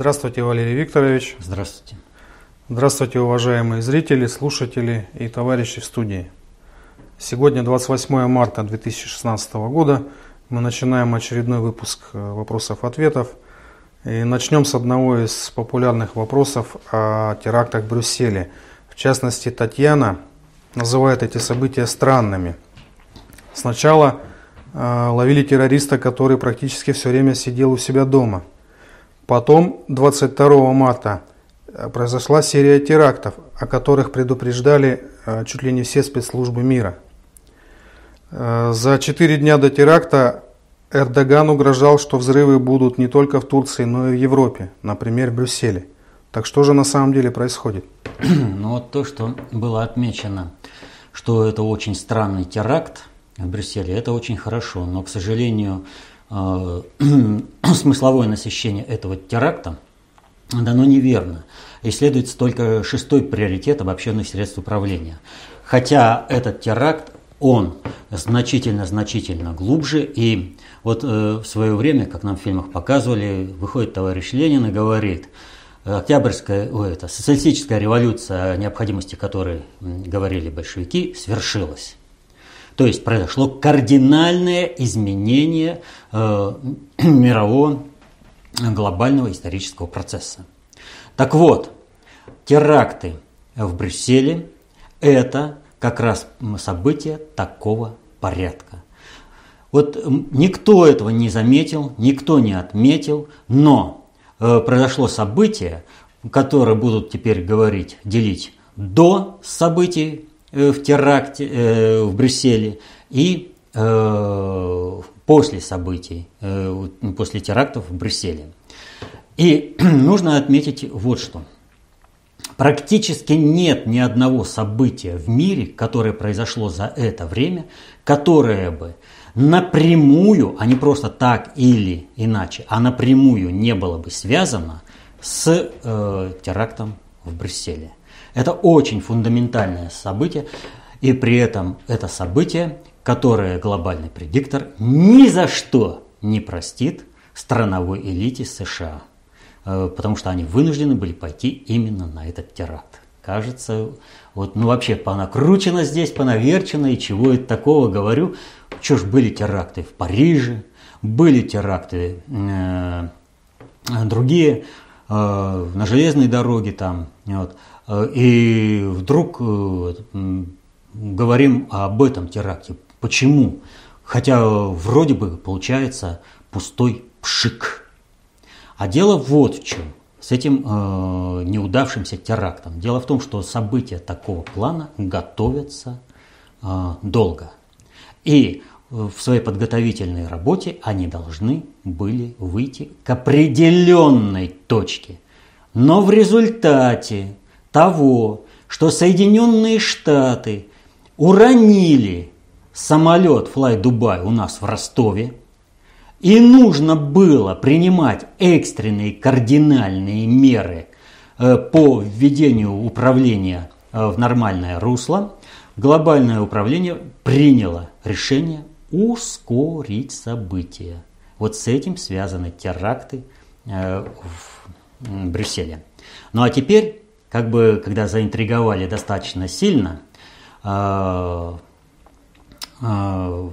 Здравствуйте, Валерий Викторович. Здравствуйте. Здравствуйте, уважаемые зрители, слушатели и товарищи в студии. Сегодня 28 марта 2016 года. Мы начинаем очередной выпуск э, вопросов-ответов. И начнем с одного из популярных вопросов о терактах в Брюсселе. В частности, Татьяна называет эти события странными. Сначала э, ловили террориста, который практически все время сидел у себя дома. Потом, 22 марта, Э, произошла серия терактов, о которых предупреждали э, чуть ли не все спецслужбы мира. Э, за четыре дня до теракта Эрдоган угрожал, что взрывы будут не только в Турции, но и в Европе, например, в Брюсселе. Так что же на самом деле происходит? Ну вот то, что было отмечено, что это очень странный теракт в Брюсселе, это очень хорошо, но, к сожалению, смысловое насыщение этого теракта – дано неверно. Исследуется только шестой приоритет обобщенных средств управления. Хотя этот теракт, он значительно-значительно глубже. И вот э, в свое время, как нам в фильмах показывали, выходит товарищ Ленин и говорит, Октябрьская, ой, это, социалистическая революция, о необходимости которой говорили большевики, свершилась. То есть произошло кардинальное изменение э, мирового глобального исторического процесса. Так вот, теракты в Брюсселе – это как раз события такого порядка. Вот никто этого не заметил, никто не отметил, но э, произошло событие, которое будут теперь говорить, делить до событий в теракте э, в Брюсселе и после событий, э, после терактов в Брюсселе. И нужно отметить вот что. Практически нет ни одного события в мире, которое произошло за это время, которое бы напрямую, а не просто так или иначе, а напрямую не было бы связано с э, терактом в Брюсселе. Это очень фундаментальное событие, и при этом это событие которое глобальный предиктор ни за что не простит страновой элите США, э, потому что они вынуждены были пойти именно на этот теракт. Кажется, вот, ну вообще понакручено здесь, понаверчено, и чего это такого говорю. Что ж, были теракты в Париже, были теракты э, другие, э, на железной дороге там, вот, и вдруг э, говорим об этом теракте. Почему? Хотя вроде бы получается пустой пшик. А дело вот в чем. С этим э, неудавшимся терактом. Дело в том, что события такого плана готовятся э, долго. И в своей подготовительной работе они должны были выйти к определенной точке. Но в результате того, что Соединенные Штаты уронили самолет Fly Dubai у нас в Ростове, и нужно было принимать экстренные кардинальные меры э, по введению управления э, в нормальное русло, глобальное управление приняло решение ускорить события. Вот с этим связаны теракты э, в Брюсселе. Ну а теперь, как бы, когда заинтриговали достаточно сильно, Э,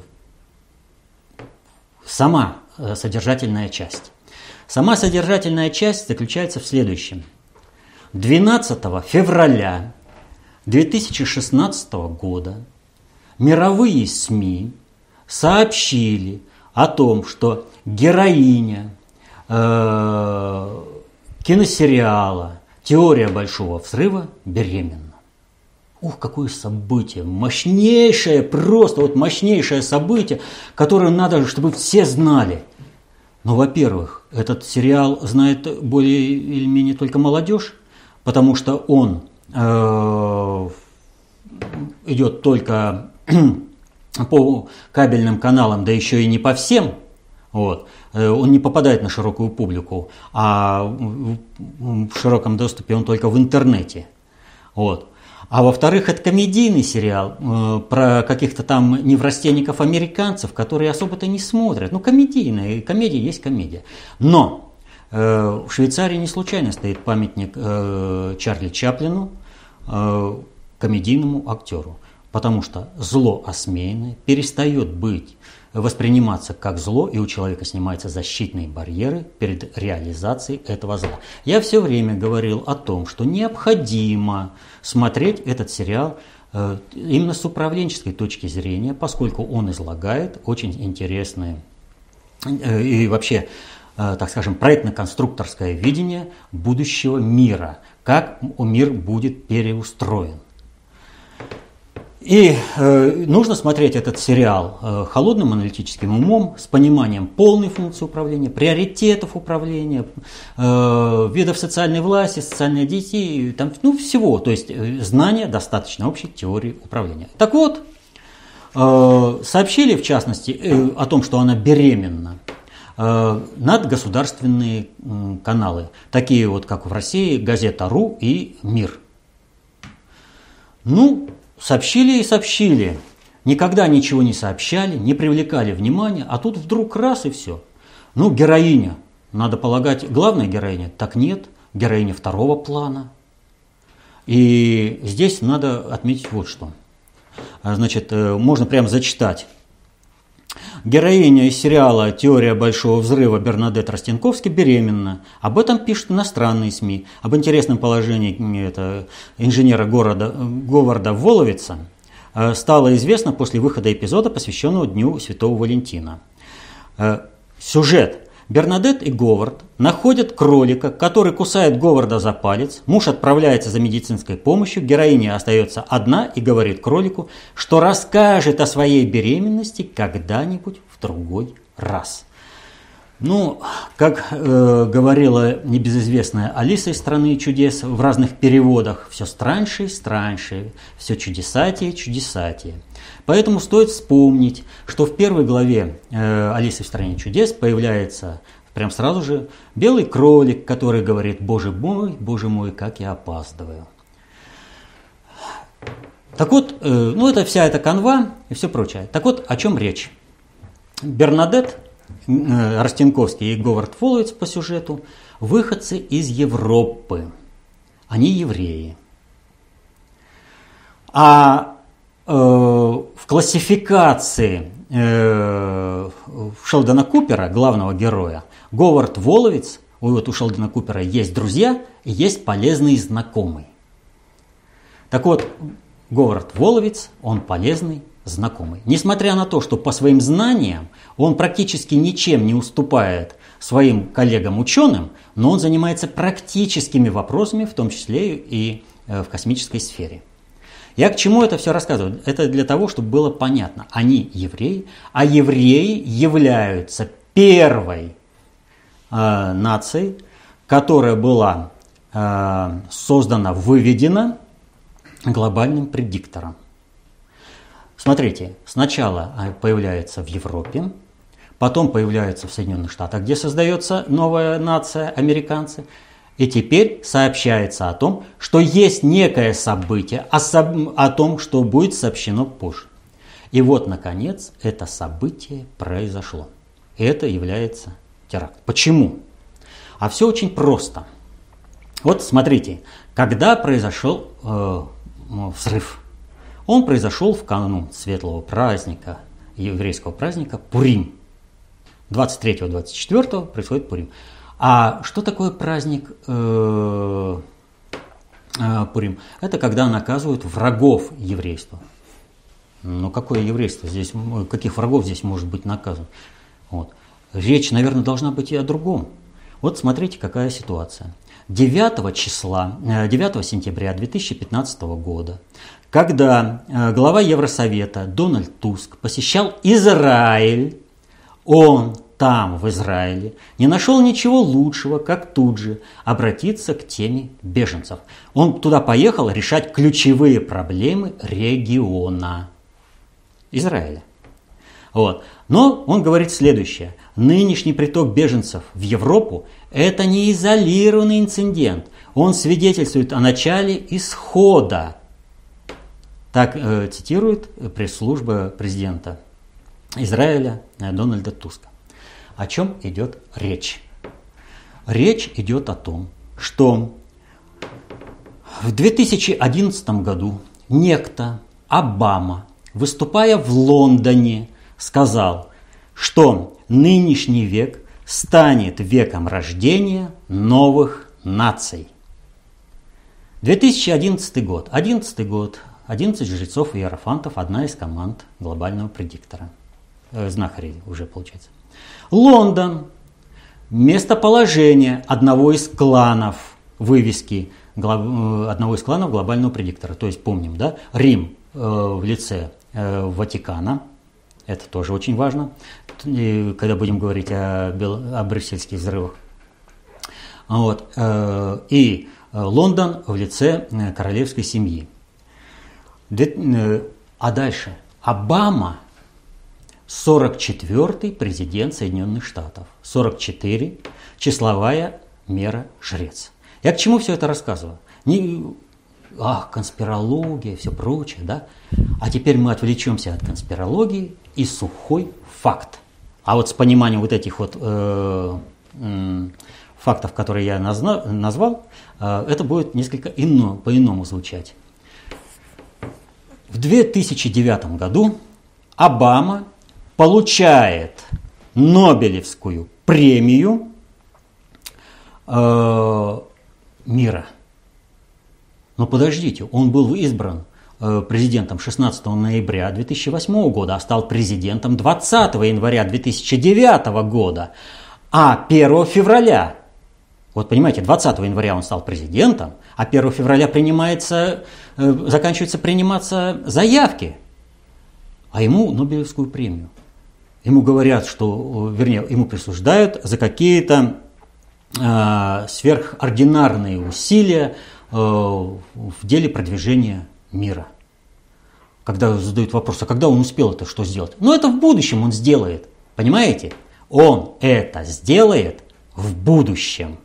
сама э, содержательная часть. Сама содержательная часть заключается в следующем. 12 февраля 2016 года мировые СМИ сообщили о том, что героиня э, киносериала «Теория большого взрыва» беременна. Ух, какое событие, мощнейшее, просто вот мощнейшее событие, которое надо, чтобы все знали. Ну, во-первых, этот сериал знает более или менее только молодежь, потому что он э, идет только по кабельным каналам, да еще и не по всем. Вот. Э, он не попадает на широкую публику, а в широком доступе он только в интернете. Вот. А во-вторых, это комедийный сериал э, про каких-то там неврастенников-американцев, которые особо-то не смотрят. Ну, комедийная, комедия есть комедия. Но Э, в Швейцарии не случайно стоит памятник э, Чарли Чаплину, э, комедийному актеру, потому что зло осмеянное перестает быть восприниматься как зло, и у человека снимаются защитные барьеры перед реализацией этого зла. Я все время говорил о том, что необходимо смотреть этот сериал именно с управленческой точки зрения, поскольку он излагает очень интересные и вообще Э, так скажем, проектно-конструкторское видение будущего мира, как мир будет переустроен. И э, нужно смотреть этот сериал э, холодным аналитическим умом, с пониманием полной функции управления, приоритетов управления, э, видов социальной власти, социальной детей, там, ну, всего. То есть э, знания достаточно общей теории управления. Так вот, э, сообщили в частности э, о том, что она беременна Э, надгосударственные каналы, такие вот, как в России, газета «Ру» и «Мир». Ну, сообщили и сообщили. Никогда ничего не сообщали, не привлекали внимания, а тут вдруг раз и все. Ну, героиня, надо полагать, главная героиня, так нет, героиня второго плана. И здесь надо отметить вот что. Значит, э, можно прямо зачитать Героиня из сериала «Теория большого взрыва» Бернадет Ростенковский беременна. Об этом пишут иностранные СМИ. Об интересном положении это, инженера города, Говарда Воловица э, стало известно после выхода эпизода, посвященного Дню Святого Валентина. Э, сюжет Бернадет и Говард находят кролика, который кусает Говарда за палец. Муж отправляется за медицинской помощью, героиня остается одна и говорит кролику, что расскажет о своей беременности когда-нибудь в другой раз. Ну, как э, говорила небезызвестная Алиса из «Страны чудес» в разных переводах, все страньше и страньше, все чудесатее и чудесатее. Поэтому стоит вспомнить, что в первой главе э, Алисы в стране чудес появляется прям сразу же белый кролик, который говорит «Боже мой, Боже мой, как я опаздываю». Так вот, э, ну это вся эта канва и все прочее. Так вот, о чем речь? Бернадет, э, Ростенковский и Говард Фоллоуиц по сюжету – выходцы из Европы. Они евреи. А Э, в классификации э, Шелдона Купера, главного героя, Говард Воловец, вот у Шелдона Купера есть друзья и есть полезный знакомый. Так вот, Говард Воловец, он полезный знакомый. Несмотря на то, что по своим знаниям он практически ничем не уступает своим коллегам-ученым, но он занимается практическими вопросами, в том числе и э, в космической сфере. Я к чему это все рассказываю? Это для того, чтобы было понятно. Они евреи, а евреи являются первой э, нацией, которая была э, создана, выведена глобальным предиктором. Смотрите, сначала появляется в Европе, потом появляется в Соединенных Штатах, где создается новая нация, американцы – и теперь сообщается о том, что есть некое событие, о, о том, что будет сообщено позже. И вот, наконец, это событие произошло. И это является теракт. Почему? А все очень просто. Вот смотрите, когда произошел э, взрыв, он произошел в канун светлого праздника, еврейского праздника Пурим. 23-24 происходит Пурим. А что такое праздник э, э, Пурим? Это когда наказывают врагов еврейства. Ну какое еврейство здесь, каких врагов здесь может быть наказан? Вот. Речь, наверное, должна быть и о другом. Вот смотрите, какая ситуация. 9 числа, 9 э, сентября 2015 года, когда э, глава Евросовета Дональд Туск посещал Израиль, он там, в Израиле, не нашел ничего лучшего, как тут же обратиться к теме беженцев. Он туда поехал решать ключевые проблемы региона Израиля. Вот. Но он говорит следующее. Нынешний приток беженцев в Европу – это не изолированный инцидент. Он свидетельствует о начале исхода. Так э, цитирует пресс-служба президента Израиля э, Дональда Туска. О чем идет речь? Речь идет о том, что в 2011 году некто Обама, выступая в Лондоне, сказал, что нынешний век станет веком рождения новых наций. 2011 год. 11 год. 11 жрецов и иерофантов, одна из команд глобального предиктора. Э, знахарей уже получается. Лондон. Местоположение одного из кланов вывески э, одного из кланов глобального предиктора. То есть помним, да, Рим э, в лице э, Ватикана, это тоже очень важно, и, когда будем говорить о, о брюссельских взрывах. Вот, э, и Лондон в лице э, королевской семьи. Э, а дальше Обама 44-й президент Соединенных Штатов. 44 числовая мера жрец. Я к чему все это рассказываю? Не, ах, конспирология, все прочее, да? А теперь мы отвлечемся от конспирологии и сухой факт. А вот с пониманием вот этих вот э, э, фактов, которые я назна, назвал, э, это будет несколько ино, по-иному звучать. В 2009 году Обама получает Нобелевскую премию э, мира. Но подождите, он был избран э, президентом 16 ноября 2008 года, а стал президентом 20 января 2009 года, а 1 февраля, вот понимаете, 20 января он стал президентом, а 1 февраля принимается, э, заканчиваются приниматься заявки, а ему Нобелевскую премию. Ему говорят, что, вернее, ему присуждают за какие-то э, сверхординарные усилия э, в деле продвижения мира. Когда задают вопрос, а когда он успел это что сделать? Ну, это в будущем он сделает. Понимаете? Он это сделает в будущем.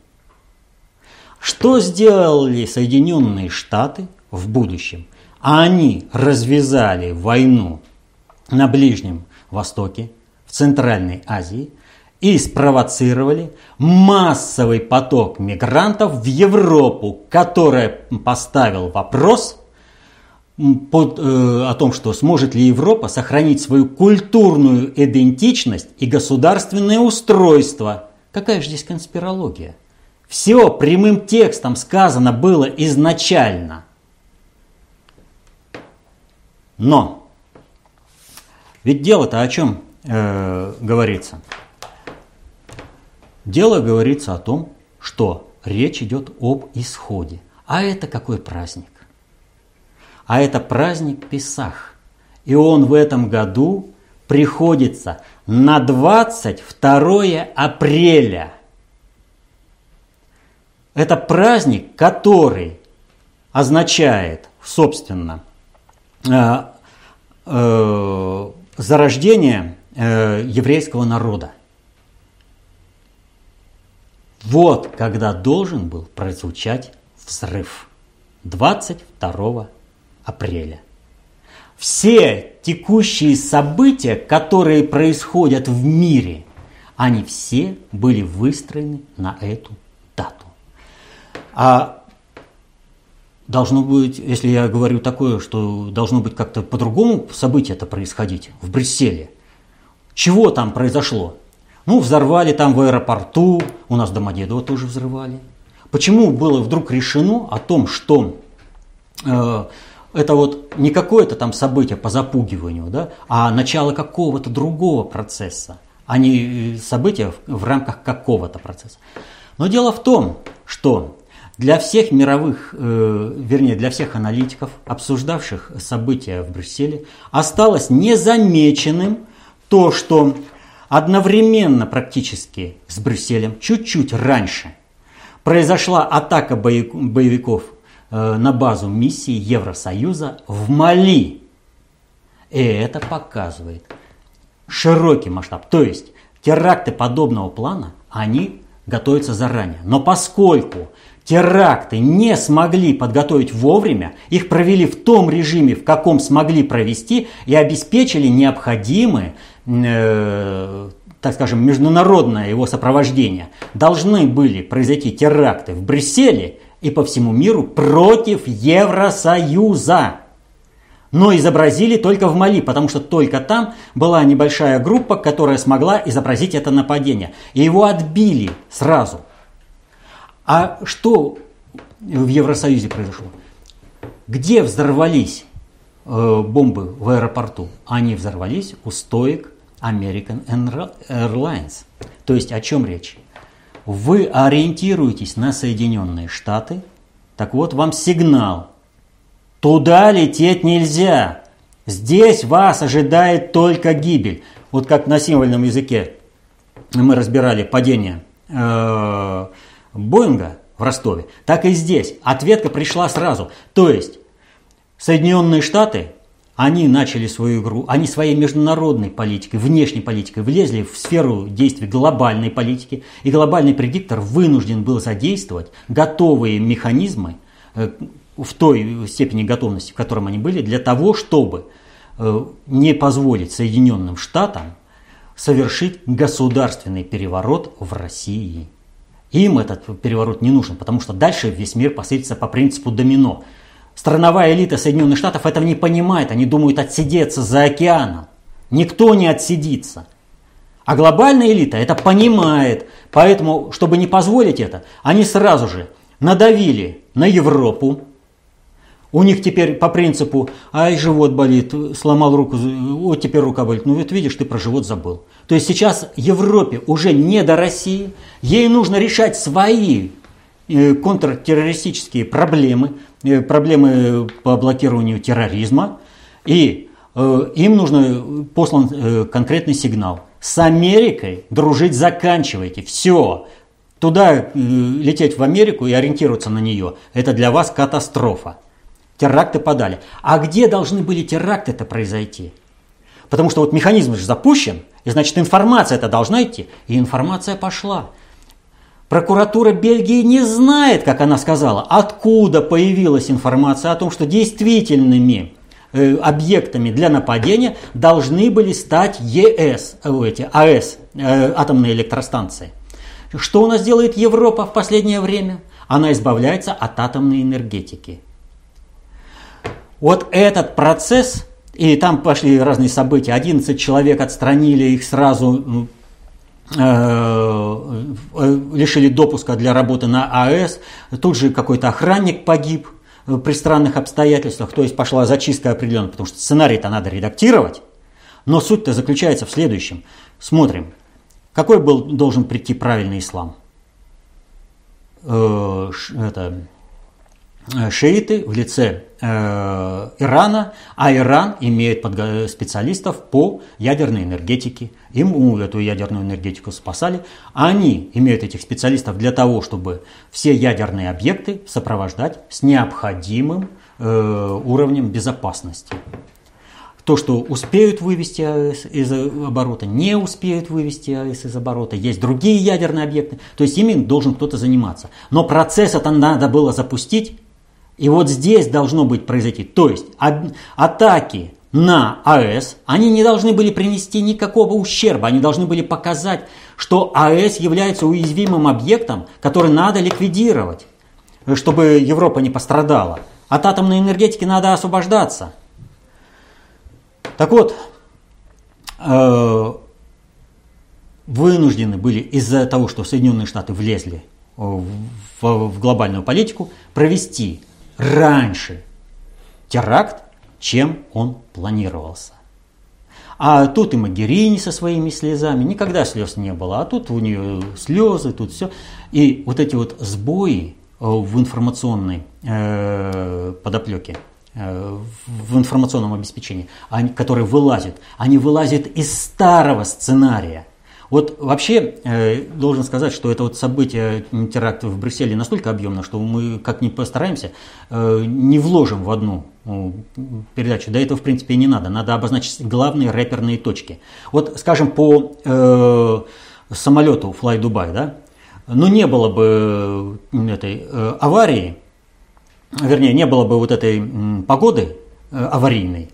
Что сделали Соединенные Штаты в будущем? Они развязали войну на Ближнем Востоке, Центральной Азии и спровоцировали массовый поток мигрантов в Европу, который поставил вопрос под, э, о том, что сможет ли Европа сохранить свою культурную идентичность и государственное устройство. Какая же здесь конспирология? Все прямым текстом сказано было изначально. Но ведь дело-то о чем? Э, говорится? Дело говорится о том, что речь идет об исходе. А это какой праздник? А это праздник Песах. И он в этом году приходится на 22 апреля. Это праздник, который означает, собственно, э, э, зарождение э, еврейского народа. Вот когда должен был прозвучать взрыв. 22 апреля. Все текущие события, которые происходят в мире, они все были выстроены на эту дату. А должно быть, если я говорю такое, что должно быть как-то по-другому событие это происходить в Брюсселе – чего там произошло? Ну, взорвали там в аэропорту, у нас Домодедово тоже взрывали. Почему было вдруг решено о том, что э, это вот не какое-то там событие по запугиванию, да, а начало какого-то другого процесса, а не события в, в рамках какого-то процесса. Но дело в том, что для всех мировых, э, вернее, для всех аналитиков, обсуждавших события в Брюсселе, осталось незамеченным то, что одновременно практически с Брюсселем, чуть-чуть раньше, произошла атака боевиков э, на базу миссии Евросоюза в Мали. И это показывает широкий масштаб. То есть теракты подобного плана, они готовятся заранее. Но поскольку теракты не смогли подготовить вовремя, их провели в том режиме, в каком смогли провести, и обеспечили необходимые э, так скажем, международное его сопровождение, должны были произойти теракты в Брюсселе и по всему миру против Евросоюза. Но изобразили только в Мали, потому что только там была небольшая группа, которая смогла изобразить это нападение. И его отбили сразу. А что в Евросоюзе произошло? Где взорвались э, бомбы в аэропорту? Они взорвались у стоек American Airlines. То есть о чем речь? Вы ориентируетесь на Соединенные Штаты, так вот вам сигнал. Туда лететь нельзя. Здесь вас ожидает только гибель. Вот как на символьном языке мы разбирали падение э, Боинга в Ростове, так и здесь. Ответка пришла сразу. То есть Соединенные Штаты они начали свою игру, они своей международной политикой, внешней политикой влезли в сферу действий глобальной политики, и глобальный предиктор вынужден был задействовать готовые механизмы э, в той степени готовности, в котором они были, для того, чтобы э, не позволить Соединенным Штатам совершить государственный переворот в России. Им этот переворот не нужен, потому что дальше весь мир посыпется по принципу домино – Страновая элита Соединенных Штатов этого не понимает. Они думают отсидеться за океаном. Никто не отсидится. А глобальная элита это понимает. Поэтому, чтобы не позволить это, они сразу же надавили на Европу. У них теперь по принципу, ай, живот болит, сломал руку, вот теперь рука болит. Ну вот видишь, ты про живот забыл. То есть сейчас Европе уже не до России. Ей нужно решать свои э, контртеррористические проблемы. Э, проблемы по блокированию терроризма, и э, им нужно послан конкретный сигнал. С Америкой дружить заканчивайте, все. Туда лететь в Америку и ориентироваться на нее, это для вас катастрофа. Теракты подали. А где должны были теракты-то произойти? Потому что вот механизм же запущен, и значит информация это должна идти. И информация пошла. Прокуратура Бельгии не знает, как она сказала, откуда появилась информация о том, что действительными э, объектами для нападения должны были стать ЕС, э, эти, АЭС, э, атомные электростанции. Что у нас делает Европа в последнее время? Она избавляется от атомной энергетики. Вот этот процесс, и там пошли разные события, 11 человек отстранили их сразу Э, э, лишили допуска для работы на АЭС. Тут же какой-то охранник погиб э, при странных обстоятельствах. То есть пошла зачистка определенно, потому что сценарий-то надо редактировать. Но суть-то заключается в следующем. Смотрим, какой был должен прийти правильный ислам? Это шииты в лице Ирана, а Иран имеет специалистов по ядерной энергетике. Ему эту ядерную энергетику спасали. Они имеют этих специалистов для того, чтобы все ядерные объекты сопровождать с необходимым э, уровнем безопасности. То, что успеют вывести АЭС из оборота, не успеют вывести АЭС из оборота, есть другие ядерные объекты, то есть ими должен кто-то заниматься. Но процесс это надо было запустить и вот здесь должно быть произойти. То есть атаки на АЭС, они не должны были принести никакого ущерба, они должны были показать, что АЭС является уязвимым объектом, который надо ликвидировать, чтобы Европа не пострадала. От атомной энергетики надо освобождаться. Так вот, э, вынуждены были из-за того, что Соединенные Штаты влезли в, в глобальную политику, провести раньше теракт, чем он планировался. А тут и Магерини со своими слезами, никогда слез не было, а тут у нее слезы, тут все. И вот эти вот сбои э, в информационной э, подоплеке, э, в информационном обеспечении, они, которые вылазят, они вылазят из старого сценария – вот вообще э, должен сказать, что это вот событие теракта в Брюсселе настолько объемно, что мы как ни постараемся, э, не вложим в одну ну, передачу. Да этого в принципе и не надо. Надо обозначить главные рэперные точки. Вот, скажем, по э, самолету Fly Dubai, да, ну не было бы этой э, аварии, вернее, не было бы вот этой э, погоды э, аварийной,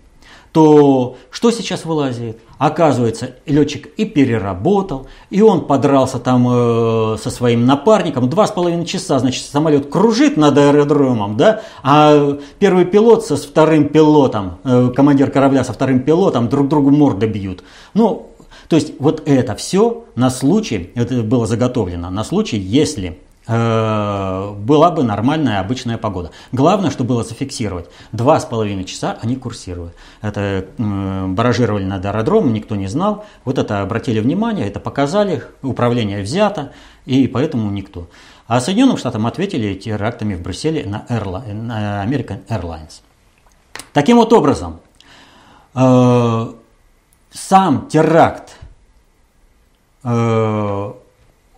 то что сейчас вылазит? Оказывается, летчик и переработал, и он подрался там э, со своим напарником. Два с половиной часа, значит, самолет кружит над аэродромом, да, а первый пилот со вторым пилотом, э, командир корабля со вторым пилотом друг другу морды бьют. Ну, то есть вот это все на случай, это было заготовлено, на случай, если была бы нормальная обычная погода. Главное, что было зафиксировать. Два с половиной часа они курсируют. Это баражировали над аэродромом, никто не знал. Вот это обратили внимание, это показали, управление взято, и поэтому никто. А Соединенным Штатам ответили терактами в Брюсселе на, Airline, на American Airlines. Таким вот образом, э, сам теракт э,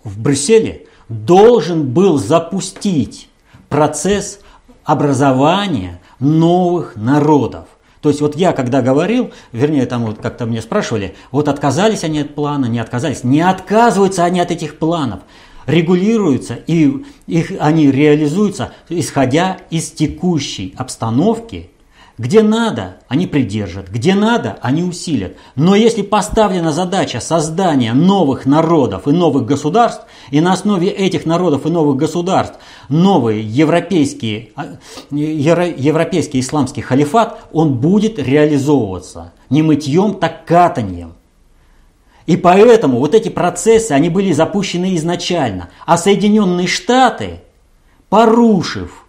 в Брюсселе – должен был запустить процесс образования новых народов. То есть вот я когда говорил, вернее там вот как-то мне спрашивали, вот отказались они от плана, не отказались. Не отказываются они от этих планов. Регулируются и их, они реализуются, исходя из текущей обстановки где надо, они придержат, где надо, они усилят. Но если поставлена задача создания новых народов и новых государств, и на основе этих народов и новых государств новый европейский, а, европейский исламский халифат, он будет реализовываться не мытьем, так катанием. И поэтому вот эти процессы, они были запущены изначально. А Соединенные Штаты, порушив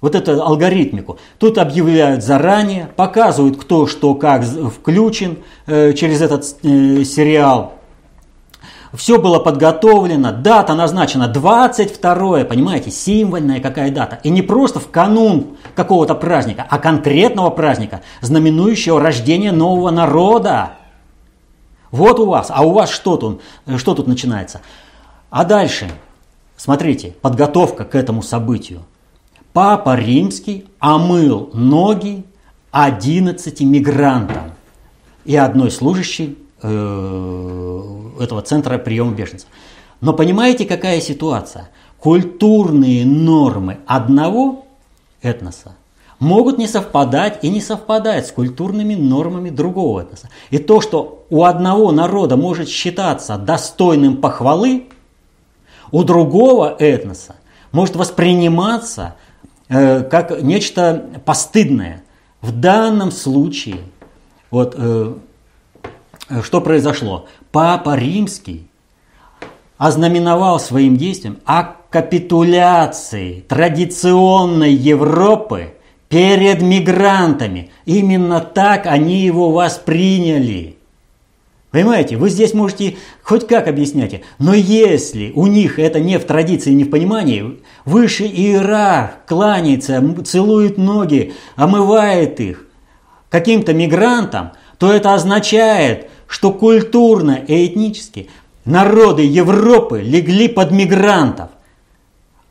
вот эту алгоритмику. Тут объявляют заранее, показывают, кто что как включен э, через этот э, сериал. Все было подготовлено, дата назначена 22, понимаете, символьная какая дата. И не просто в канун какого-то праздника, а конкретного праздника, знаменующего рождение нового народа. Вот у вас, а у вас что тут, что тут начинается? А дальше, смотрите, подготовка к этому событию – Папа Римский омыл ноги 11 мигрантам и одной служащей э, этого центра приема беженцев. Но понимаете, какая ситуация? Культурные нормы одного этноса могут не совпадать и не совпадать с культурными нормами другого этноса. И то, что у одного народа может считаться достойным похвалы, у другого этноса может восприниматься Э, как нечто постыдное. В данном случае, вот э, что произошло? Папа Римский ознаменовал своим действием о капитуляции традиционной Европы перед мигрантами. Именно так они его восприняли. Понимаете, вы здесь можете хоть как объяснять, но если у них это не в традиции, не в понимании, выше иерарх кланяется, целует ноги, омывает их каким-то мигрантам, то это означает, что культурно и этнически народы Европы легли под мигрантов.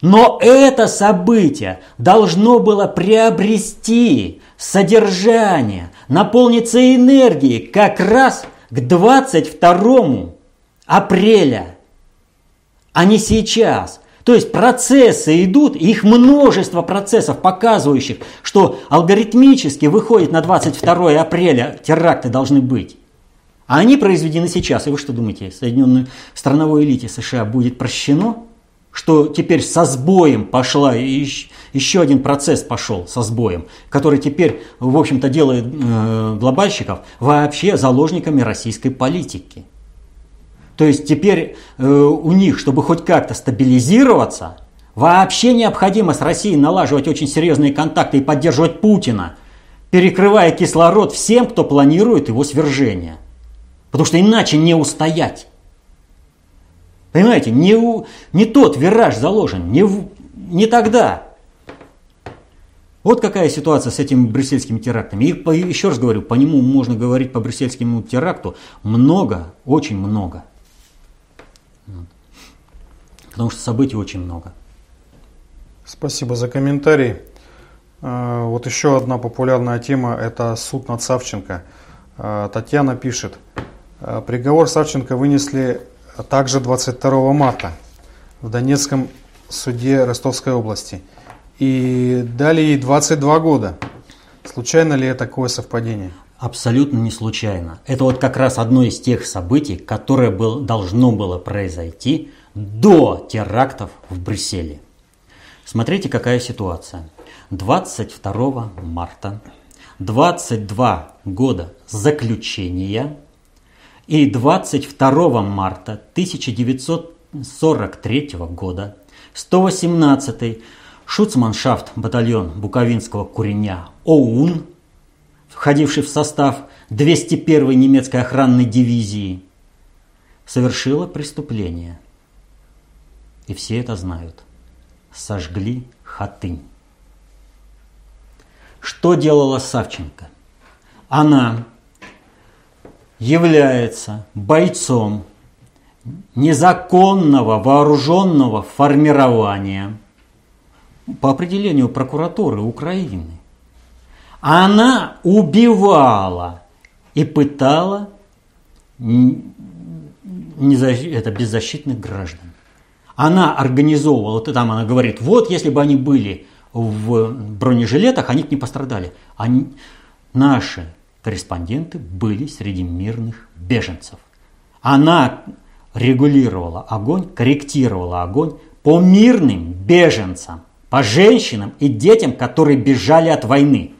Но это событие должно было приобрести содержание, наполниться энергией как раз к 22 апреля, а не сейчас. То есть процессы идут, их множество процессов, показывающих, что алгоритмически выходит на 22 апреля теракты должны быть. А они произведены сейчас. И вы что думаете, Соединенной страновой элите США будет прощено? Что теперь со сбоем пошла, еще один процесс пошел со сбоем, который теперь, в общем-то, делает э, глобальщиков вообще заложниками российской политики. То есть теперь э, у них, чтобы хоть как-то стабилизироваться, вообще необходимо с Россией налаживать очень серьезные контакты и поддерживать Путина, перекрывая кислород всем, кто планирует его свержение. Потому что иначе не устоять. Понимаете, не, у, не тот вираж заложен, не, в, не тогда. Вот какая ситуация с этими брюссельскими терактами. И по, еще раз говорю, по нему можно говорить по брюссельскому теракту много, очень много. Потому что событий очень много. Спасибо за комментарий. А, вот еще одна популярная тема – это суд над Савченко. А, Татьяна пишет, «А, приговор Савченко вынесли а также 22 марта в Донецком суде Ростовской области. И дали ей 22 года. Случайно ли это такое совпадение? абсолютно не случайно. Это вот как раз одно из тех событий, которое был, должно было произойти до терактов в Брюсселе. Смотрите, какая ситуация. 22 марта 22 года заключения и 22 марта 1943 года 118-й Шуцманшафт батальон Буковинского куреня ОУН, входивший в состав 201-й немецкой охранной дивизии, совершила преступление. И все это знают. Сожгли Хатынь. Что делала Савченко? Она является бойцом незаконного вооруженного формирования по определению прокуратуры Украины. Она убивала и пытала это беззащитных граждан. Она организовывала, там она говорит, вот если бы они были в бронежилетах, они бы не пострадали. Они, наши корреспонденты были среди мирных беженцев. Она регулировала огонь, корректировала огонь по мирным беженцам, по женщинам и детям, которые бежали от войны.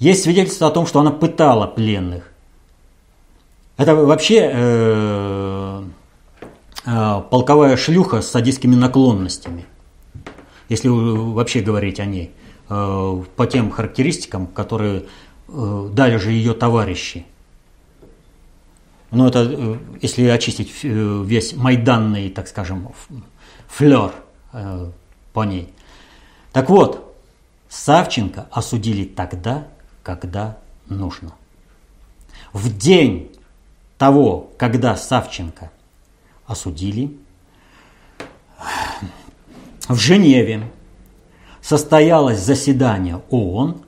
Есть свидетельство о том, что она пытала пленных. Это вообще э, э, полковая шлюха с садистскими наклонностями, если вообще говорить о ней, э, по тем характеристикам, которые дали же ее товарищи. Ну, это э, если очистить э, весь майданный, так скажем, флер э, по ней. Так вот, Савченко осудили тогда, когда нужно. В день того, когда Савченко осудили, в Женеве состоялось заседание ООН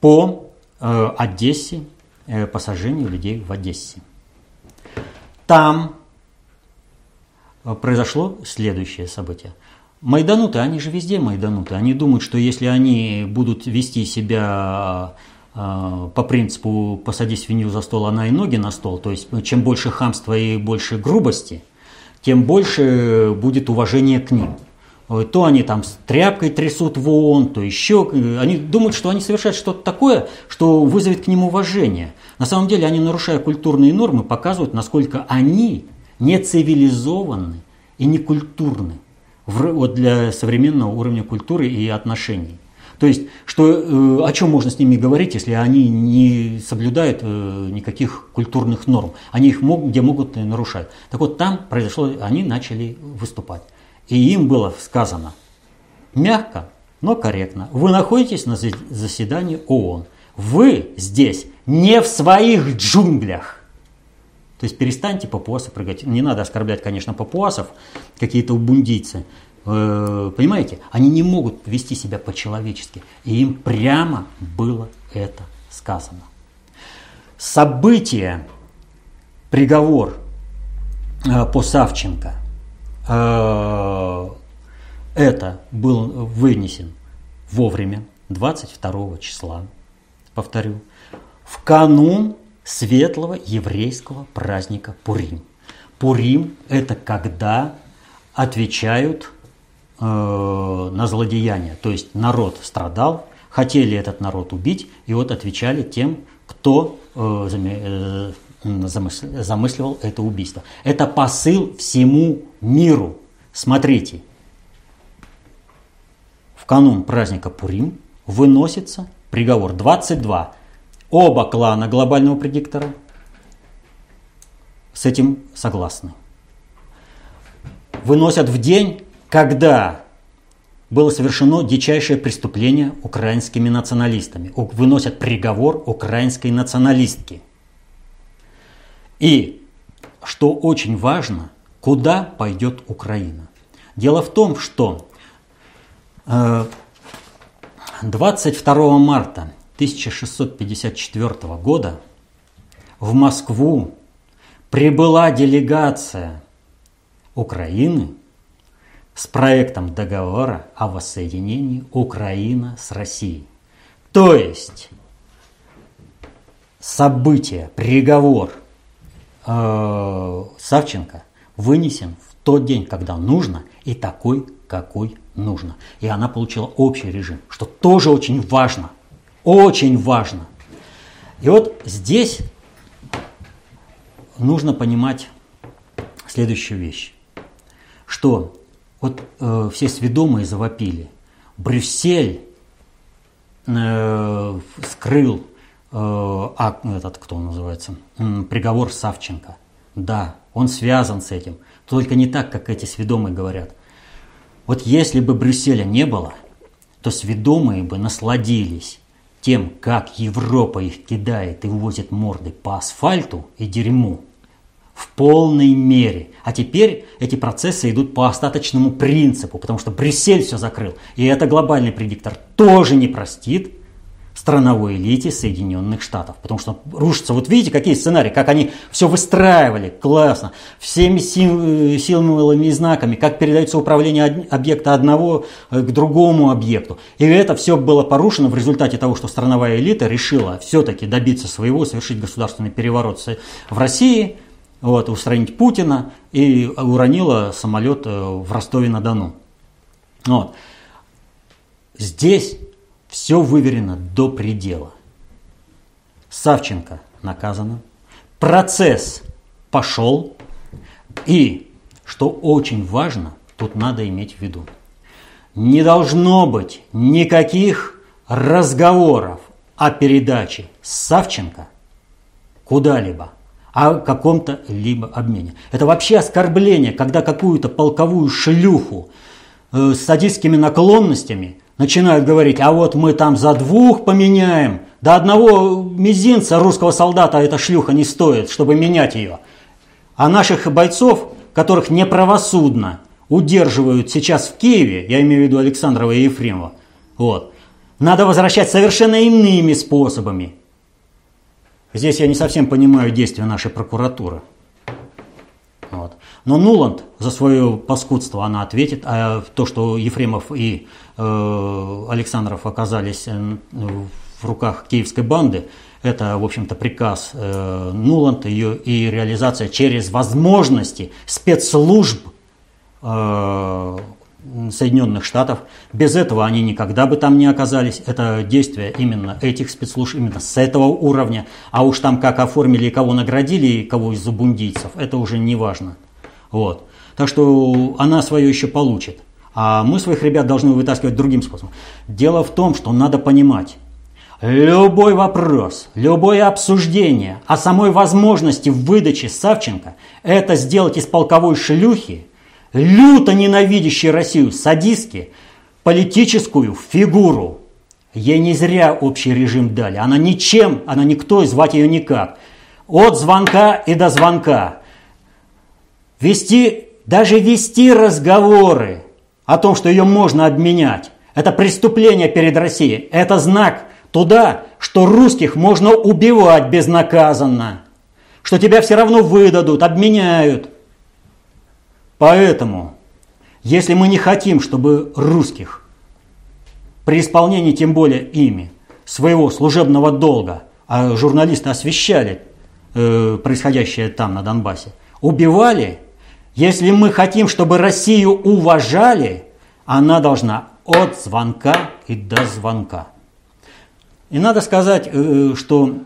по э, Одессе, э, по сожжению людей в Одессе. Там э, произошло следующее событие. Майдануты, они же везде майдануты. Они думают, что если они будут вести себя э, по принципу «посади свинью за стол, она и ноги на стол», то есть чем больше хамства и больше грубости, тем больше будет уважение к ним. То они там с тряпкой трясут в ООН, то еще. Они думают, что они совершают что-то такое, что вызовет к ним уважение. На самом деле они, нарушая культурные нормы, показывают, насколько они не цивилизованы и не культурны вот для современного уровня культуры и отношений. То есть, что, э, о чем можно с ними говорить, если они не соблюдают э, никаких культурных норм? Они их мог, где могут нарушать. Так вот, там произошло, они начали выступать. И им было сказано мягко, но корректно. Вы находитесь на заседании ООН. Вы здесь не в своих джунглях. То есть перестаньте папуасы прыгать. Не надо оскорблять, конечно, папуасов, какие-то убундийцы. Э, понимаете, они не могут вести себя по-человечески. И им прямо было это сказано. Событие, приговор э, по Савченко, это был вынесен вовремя, 22 числа, повторю, в канун светлого еврейского праздника Пурим. Пурим – это когда отвечают э, на злодеяния. То есть народ страдал, хотели этот народ убить, и вот отвечали тем, кто э, э замысливал это убийство. Это посыл всему миру. Смотрите, в канун праздника Пурим выносится приговор 22 Оба клана глобального предиктора с этим согласны. Выносят в день, когда было совершено дичайшее преступление украинскими националистами. Выносят приговор украинской националистки. И, что очень важно, куда пойдет Украина. Дело в том, что 22 э, марта 1654 года в Москву прибыла делегация Украины с проектом договора о воссоединении Украины с Россией. То есть событие, приговор э, Савченко вынесен в тот день, когда нужно, и такой, какой нужно. И она получила общий режим, что тоже очень важно. Очень важно. И вот здесь нужно понимать следующую вещь, что вот э, все сведомые завопили. Брюссель э, скрыл а, этот, кто он называется, приговор Савченко. Да, он связан с этим, только не так, как эти сведомые говорят. Вот если бы Брюсселя не было, то сведомые бы насладились тем, как Европа их кидает и возит морды по асфальту и дерьму в полной мере. А теперь эти процессы идут по остаточному принципу, потому что Брюссель все закрыл. И это глобальный предиктор тоже не простит страновой элите Соединенных Штатов. Потому что рушится, вот видите, какие сценарии, как они все выстраивали, классно, всеми э, символами и знаками, как передается управление объекта одного э, к другому объекту. И это все было порушено в результате того, что страновая элита решила все-таки добиться своего, совершить государственный переворот в России, вот, устранить Путина и уронила самолет э, в Ростове-на-Дону. Вот. Здесь все выверено до предела. Савченко наказана, процесс пошел, и, что очень важно, тут надо иметь в виду, не должно быть никаких разговоров о передаче Савченко куда-либо, о каком-то либо обмене. Это вообще оскорбление, когда какую-то полковую шлюху э, с садистскими наклонностями – начинают говорить, а вот мы там за двух поменяем. До одного мизинца русского солдата эта шлюха не стоит, чтобы менять ее. А наших бойцов, которых неправосудно удерживают сейчас в Киеве, я имею в виду Александрова и Ефремова, вот, надо возвращать совершенно иными способами. Здесь я не совсем понимаю действия нашей прокуратуры. Вот. Но Нуланд за свое паскудство она ответит, а то, что Ефремов и Александров оказались э, в руках киевской банды, это, в общем-то, приказ э, Нуланд ее и реализация через возможности спецслужб э, Соединенных Штатов. Без этого они никогда бы там не оказались. Это действие именно этих спецслужб, именно с этого уровня. А уж там как оформили, кого наградили, и кого из забундийцев, это уже не важно. Вот. Так что она свое еще получит. А мы своих ребят должны вытаскивать другим способом. Дело в том, что надо понимать, Любой вопрос, любое обсуждение о самой возможности выдачи Савченко – это сделать из полковой шлюхи люто ненавидящей Россию садистки, политическую фигуру. Ей не зря общий режим дали. Она ничем, она никто, и звать ее никак. От звонка и до звонка. Вести, даже вести разговоры о том, что ее можно обменять, это преступление перед Россией. Это знак туда, что русских можно убивать безнаказанно. Что тебя все равно выдадут, обменяют – Поэтому, если мы не хотим, чтобы русских при исполнении, тем более ими, своего служебного долга, а журналисты освещали э, происходящее там, на Донбассе, убивали, если мы хотим, чтобы Россию уважали, она должна от звонка и до звонка. И надо сказать, э, что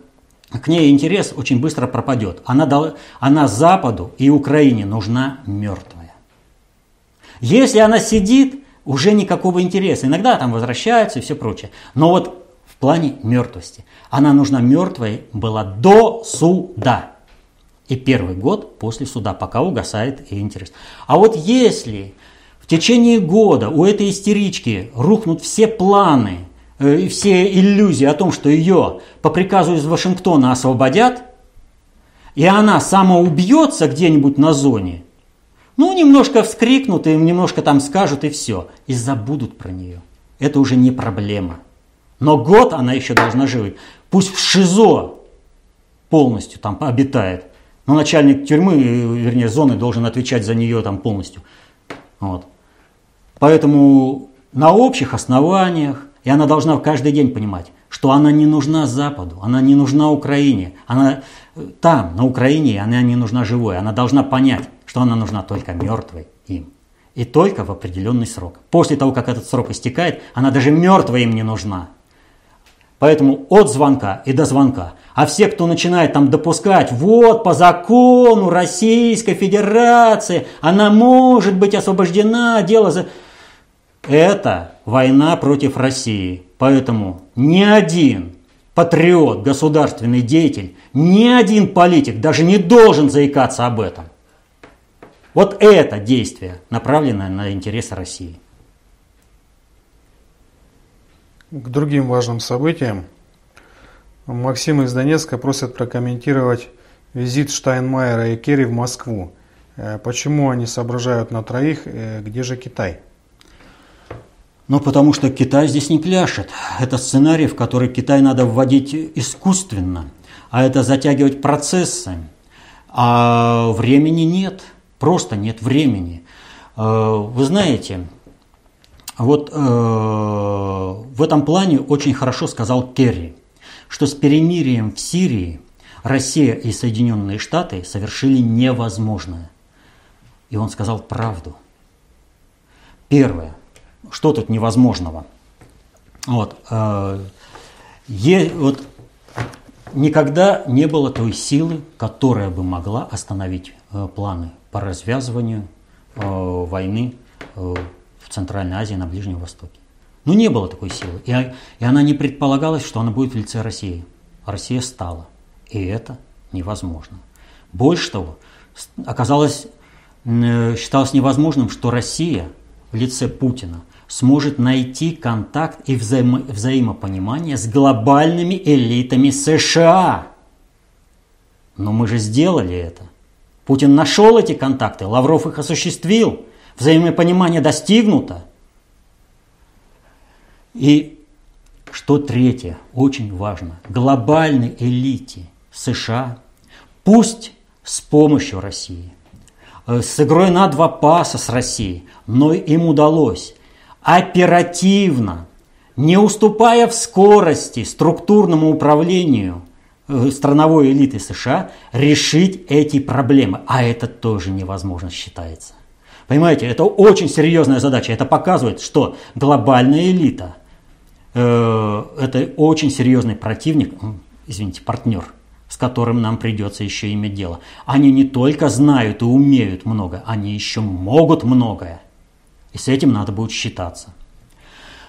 к ней интерес очень быстро пропадет. Она, она Западу и Украине нужна мертвая. Если она сидит, уже никакого интереса. Иногда там возвращается и все прочее. Но вот в плане мертвости. Она нужна мертвой была до суда. И первый год после суда, пока угасает интерес. А вот если в течение года у этой истерички рухнут все планы э, и все иллюзии о том, что ее по приказу из Вашингтона освободят, и она самоубьется где-нибудь на зоне – ну, немножко вскрикнут, и немножко там скажут, и все. И забудут про нее. Это уже не проблема. Но год она еще должна жить. Пусть в ШИЗО полностью там обитает. Но начальник тюрьмы, вернее, зоны должен отвечать за нее там полностью. Вот. Поэтому на общих основаниях, и она должна каждый день понимать, что она не нужна Западу, она не нужна Украине, она э, там, на Украине, она не нужна живой, она должна понять, что она нужна только мертвой им. И только в определенный срок. После того, как этот срок истекает, она даже мертвой им не нужна. Поэтому от звонка и до звонка. А все, кто начинает там допускать, вот по закону Российской Федерации, она может быть освобождена, дело за... Это война против России. Поэтому ни один патриот, государственный деятель, ни один политик даже не должен заикаться об этом. Вот это действие, направленное на интересы России. К другим важным событиям. Максим из Донецка просит прокомментировать визит Штайнмайера и Керри в Москву. Э, почему они соображают на троих? Э, где же Китай? Ну, потому что Китай здесь не пляшет. Это сценарий, в который Китай надо вводить искусственно. А это затягивать процессы. А времени нет. Просто нет времени. Э, вы знаете, вот э, в этом плане очень хорошо сказал Керри, что с перемирием в Сирии Россия и Соединенные Штаты совершили невозможное. И он сказал правду. Первое. Что тут невозможного? Вот, э, е, вот никогда не было той силы, которая бы могла остановить э, планы по развязыванию э, войны э, в Центральной Азии, на Ближнем Востоке. Ну, не было такой силы. И, и она не предполагалась, что она будет в лице России. Россия стала. И это невозможно. Больше того, оказалось, э, считалось невозможным, что Россия в лице Путина сможет найти контакт и взаимо взаимопонимание с глобальными элитами США. Но мы же сделали это. Путин нашел эти контакты, Лавров их осуществил взаимопонимание достигнуто. И что третье, очень важно, глобальной элите США, пусть с помощью России, э, с игрой на два паса с Россией, но им удалось оперативно, не уступая в скорости структурному управлению э, страновой элиты США, решить эти проблемы. А это тоже невозможно считается. Понимаете, это очень серьезная задача. Это показывает, что глобальная элита э, это очень серьезный противник, извините, партнер, с которым нам придется еще иметь дело. Они не только знают и умеют много, они еще могут многое. И с этим надо будет считаться.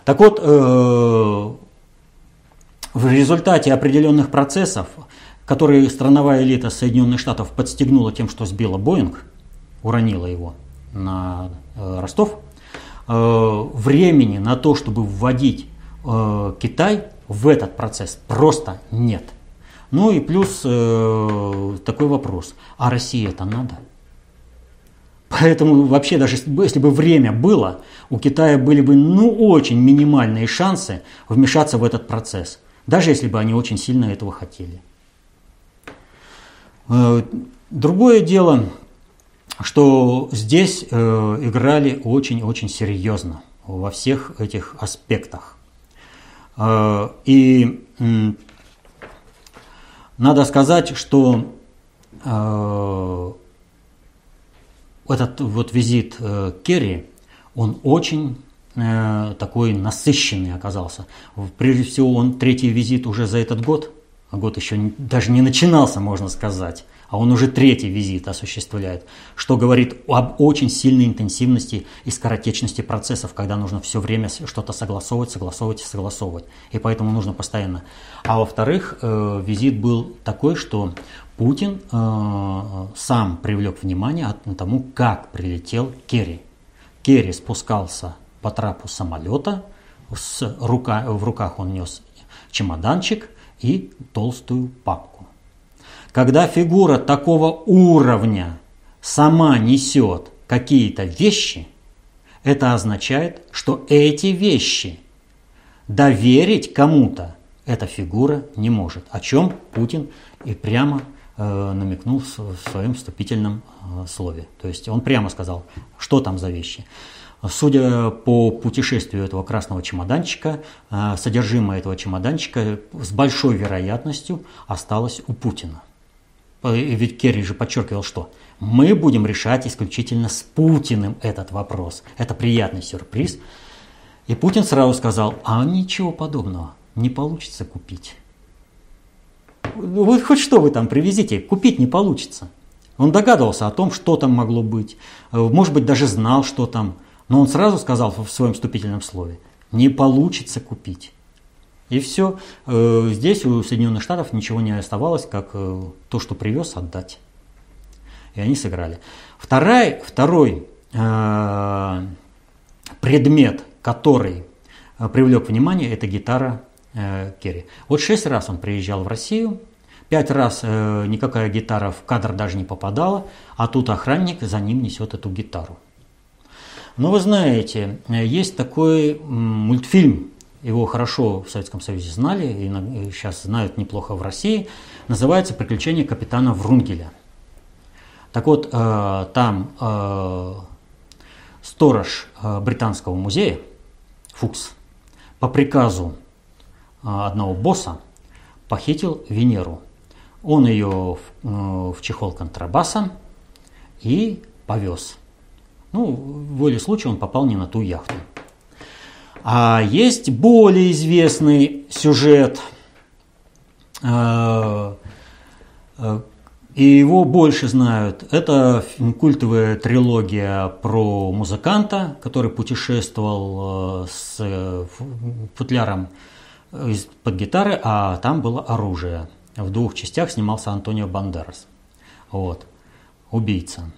Так вот, э, в результате определенных процессов, которые страновая элита Соединенных Штатов подстегнула тем, что сбила Боинг, уронила его – на э, Ростов, э, времени на то, чтобы вводить э, Китай в этот процесс просто нет. Ну и плюс такой вопрос, а России это надо? Поэтому вообще даже если бы время было, у Китая были бы ну очень минимальные шансы вмешаться в этот процесс, даже если бы они очень сильно этого хотели. Другое дело, что здесь э, играли очень-очень серьезно во всех этих аспектах. Э, и э, надо сказать, что э, этот вот визит э, Керри, он очень э, такой насыщенный оказался. Прежде всего, он третий визит уже за этот год, а год еще не, даже не начинался, можно сказать а он уже третий визит осуществляет, что говорит об очень сильной интенсивности и скоротечности процессов, когда нужно все время что-то согласовывать, согласовывать и согласовывать. И поэтому нужно постоянно. А во-вторых, э, визит был такой, что Путин э, сам привлек внимание к тому, как прилетел Керри. Керри спускался по трапу самолета, с рука, в руках он нес чемоданчик и толстую папку. Когда фигура такого уровня сама несет какие-то вещи, это означает, что эти вещи доверить кому-то эта фигура не может. О чем Путин и прямо э, намекнул в своем вступительном э, слове. То есть он прямо сказал, что там за вещи. Судя по путешествию этого красного чемоданчика, э, содержимое этого чемоданчика с большой вероятностью осталось у Путина. Ведь Керри же подчеркивал, что мы будем решать исключительно с Путиным этот вопрос. Это приятный сюрприз. И Путин сразу сказал, а ничего подобного не получится купить. Вы хоть что вы там привезите, купить не получится. Он догадывался о том, что там могло быть, может быть, даже знал, что там, но он сразу сказал в своем вступительном слове, не получится купить. И все, э, здесь у Соединенных Штатов ничего не оставалось, как э, то, что привез, отдать. И они сыграли. Второй, второй э, предмет, который привлек внимание, это гитара Керри. Вот шесть раз он приезжал в Россию, Пять раз э, никакая гитара в кадр даже не попадала, а тут охранник за ним несет эту гитару. Но вы знаете, есть такой мультфильм, его хорошо в Советском Союзе знали, и сейчас знают неплохо в России, называется «Приключения капитана Врунгеля». Так вот, э, там э, сторож э, Британского музея, Фукс, по приказу одного босса похитил Венеру – он ее в чехол контрабаса и повез. Ну, в воле случая он попал не на ту яхту. А есть более известный сюжет, э, э, и его больше знают. Это культовая трилогия про музыканта, который путешествовал с футляром из-под гитары, а там было оружие – в двух частях снимался Антонио Бандерас. Вот. Убийца.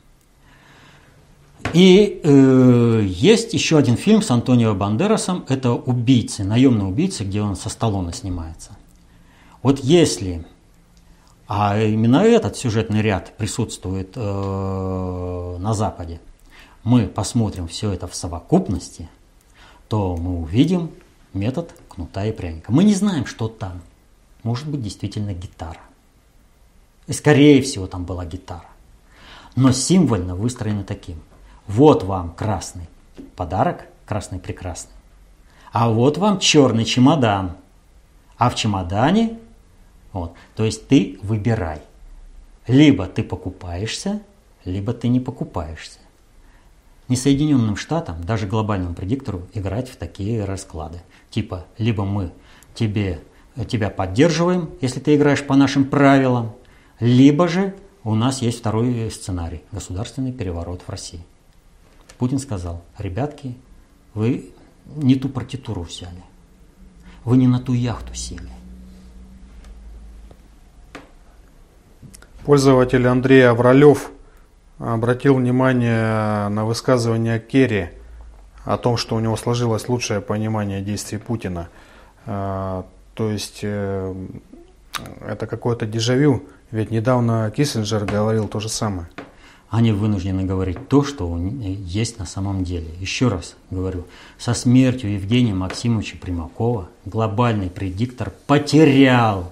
И э, есть еще один фильм с Антонио Бандерасом. Это «Убийцы», наемный убийца, где он со Сталлоне снимается. Вот если, а именно этот сюжетный ряд присутствует э, на Западе, мы посмотрим все это в совокупности, то мы увидим метод кнута и пряника. Мы не знаем, что там – может быть действительно гитара. И скорее всего там была гитара. Но символьно выстроено таким. Вот вам красный подарок, красный прекрасный. А вот вам черный чемодан. А в чемодане, вот, то есть ты выбирай. Либо ты покупаешься, либо ты не покупаешься. Несоединенным Штатам, даже глобальному предиктору, играть в такие расклады. Типа, либо мы тебе тебя поддерживаем, если ты играешь по нашим правилам, либо же у нас есть второй сценарий – государственный переворот в России. Путин сказал, ребятки, вы не ту партитуру взяли, вы не на ту яхту сели. Пользователь Андрей Авралев обратил внимание на высказывание Керри о том, что у него сложилось лучшее понимание действий Путина. То есть э, это какое-то дежавю, ведь недавно Киссинджер говорил то же самое. Они вынуждены говорить то, что есть на самом деле. Еще раз говорю, со смертью Евгения Максимовича Примакова глобальный предиктор потерял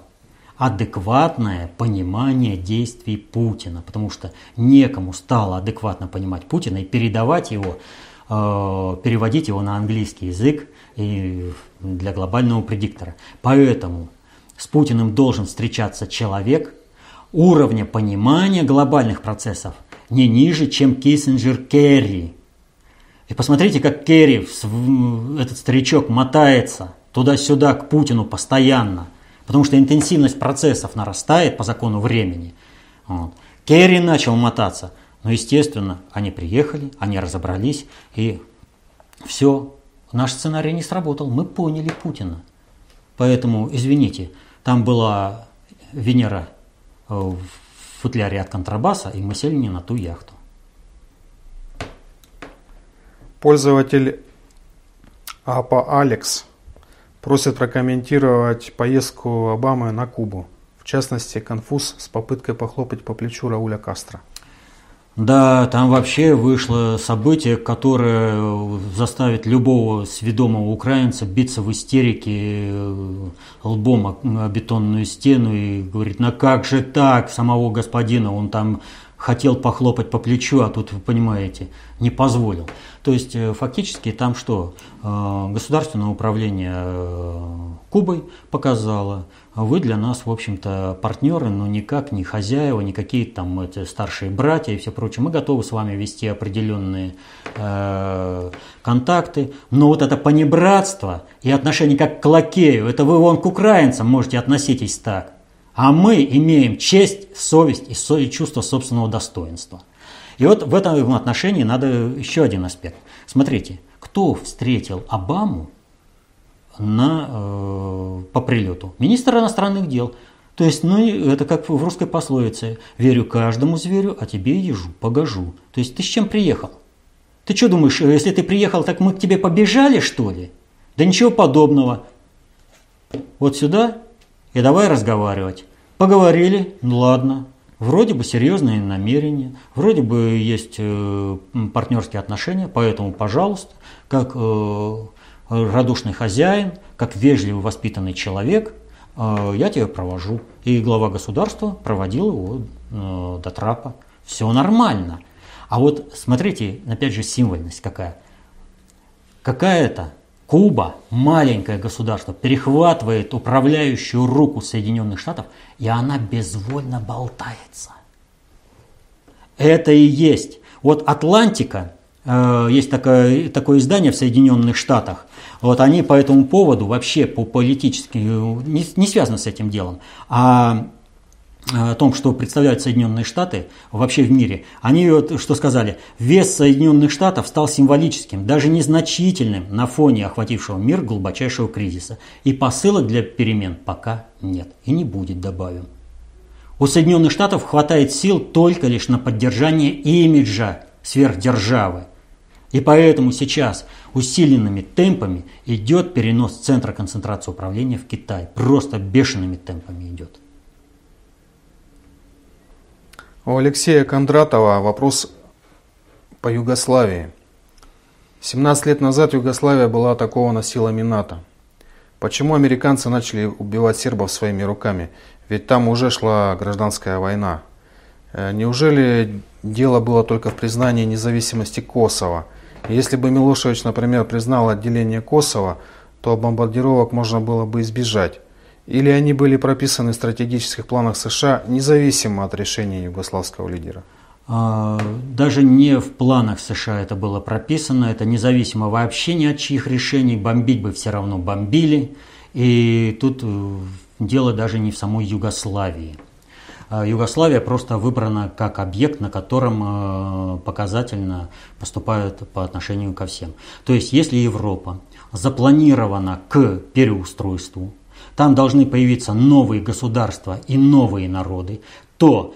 адекватное понимание действий Путина, потому что некому стало адекватно понимать Путина и передавать его, э, переводить его на английский язык и для глобального предиктора. Поэтому с Путиным должен встречаться человек уровня понимания глобальных процессов не ниже, чем Киссинджер Керри. И посмотрите, как Керри, этот старичок, мотается туда-сюда к Путину постоянно, потому что интенсивность процессов нарастает по закону времени. Вот. Керри начал мотаться, но, естественно, они приехали, они разобрались, и все, Наш сценарий не сработал, мы поняли Путина. Поэтому, извините, там была Венера э, в футляре от контрабаса, и мы сели не на ту яхту. Пользователь АПА Алекс просит прокомментировать поездку Обамы на Кубу. В частности, конфуз с попыткой похлопать по плечу Рауля Кастро. Да, там вообще вышло событие, которое заставит любого сведомого украинца биться в истерике э, лбом о бетонную стену и говорить, ну как же так, самого господина, он там хотел похлопать по плечу, а тут, вы понимаете, не позволил. То есть э, фактически там что? Э, государственное управление Кубой показало, вы для нас, в общем-то, партнеры, но никак не хозяева, не какие-то там эти старшие братья и все прочее. Мы готовы с вами вести определенные э, контакты, но вот это понебратство и отношение как к лакею, это вы вон к украинцам можете относитесь так. А мы имеем честь, совесть и, со, и чувство собственного достоинства. И вот в этом отношении надо еще один аспект. Смотрите, кто встретил Обаму на, э, по прилету? Министр иностранных дел. То есть, ну, это как в русской пословице. Верю каждому зверю, а тебе ежу погожу. То есть, ты с чем приехал? Ты что думаешь, если ты приехал, так мы к тебе побежали, что ли? Да ничего подобного. Вот сюда и давай разговаривать. Поговорили, ну ладно, вроде бы серьезные намерения, вроде бы есть э, партнерские отношения, поэтому, пожалуйста, как э, радушный хозяин, как вежливый воспитанный человек, э, я тебя провожу. И глава государства проводил его э, до трапа. Все нормально. А вот смотрите, опять же, символьность какая. Какая-то Куба, маленькое государство, перехватывает управляющую руку Соединенных Штатов, и она безвольно болтается. Это и есть. Вот Атлантика, э, есть такое, такое издание в Соединенных Штатах, вот они по этому поводу вообще по политически не, не связаны с этим делом, а о том, что представляют Соединенные Штаты вообще в мире, они вот что сказали, вес Соединенных Штатов стал символическим, даже незначительным на фоне охватившего мир глубочайшего кризиса. И посылок для перемен пока нет. И не будет, добавим. У Соединенных Штатов хватает сил только лишь на поддержание имиджа сверхдержавы. И поэтому сейчас усиленными темпами идет перенос центра концентрации управления в Китай. Просто бешеными темпами идет. У Алексея Кондратова вопрос по Югославии. 17 лет назад Югославия была атакована силами НАТО. Почему американцы начали убивать сербов своими руками? Ведь там уже шла гражданская война. Э, неужели дело было только в признании независимости Косово? Если бы Милошевич, например, признал отделение Косово, то бомбардировок можно было бы избежать. Или они были прописаны в стратегических планах США независимо от решения югославского лидера? А, даже не в планах США это было прописано, это независимо вообще ни от чьих решений, бомбить бы все равно бомбили. И тут э, дело даже не в самой Югославии. А, Югославия просто выбрана как объект, на котором э, показательно поступают по отношению ко всем. То есть, если Европа запланирована к переустройству, там должны появиться новые государства и новые народы, то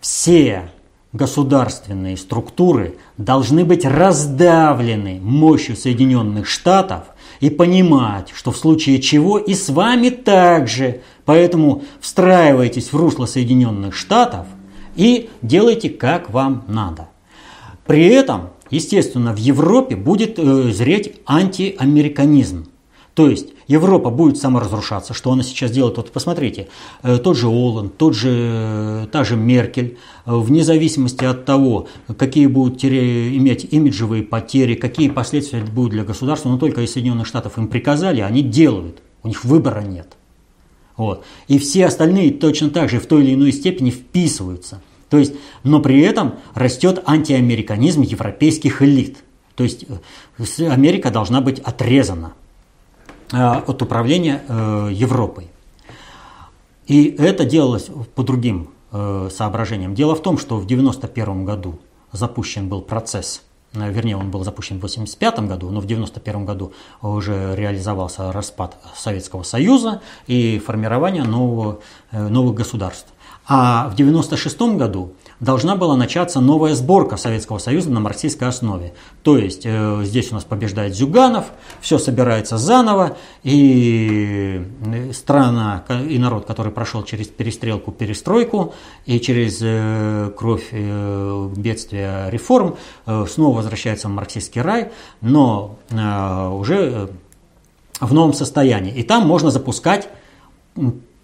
все государственные структуры должны быть раздавлены мощью Соединенных Штатов и понимать, что в случае чего и с вами также. Поэтому встраивайтесь в русло Соединенных Штатов и делайте как вам надо. При этом, естественно, в Европе будет э, зреть антиамериканизм. То есть Европа будет саморазрушаться, что она сейчас делает. Вот посмотрите, э, тот же Оланд, тот же, э, та же Меркель, вне зависимости от того, какие будут иметь имиджевые потери, какие последствия будут для государства, но только из Соединенных Штатов им приказали, они делают, у них выбора нет. Вот. И все остальные точно так же в той или иной степени вписываются. То есть, но при этом растет антиамериканизм европейских элит. То есть Америка должна быть отрезана. Э, от управления э, Европой. И это делалось по другим э, соображениям. Дело в том, что в 1991 году запущен был процесс, вернее, он был запущен в 1985 году, но в 1991 году уже реализовался распад Советского Союза и формирование нового, новых государств. А в 1996 году должна была начаться новая сборка Советского Союза на марксистской основе. То есть э, здесь у нас побеждает Зюганов, все собирается заново, и э, страна и народ, который прошел через перестрелку, перестройку и через э, кровь э, бедствия реформ, э, снова возвращается в марксистский рай, но э, уже э, в новом состоянии. И там можно запускать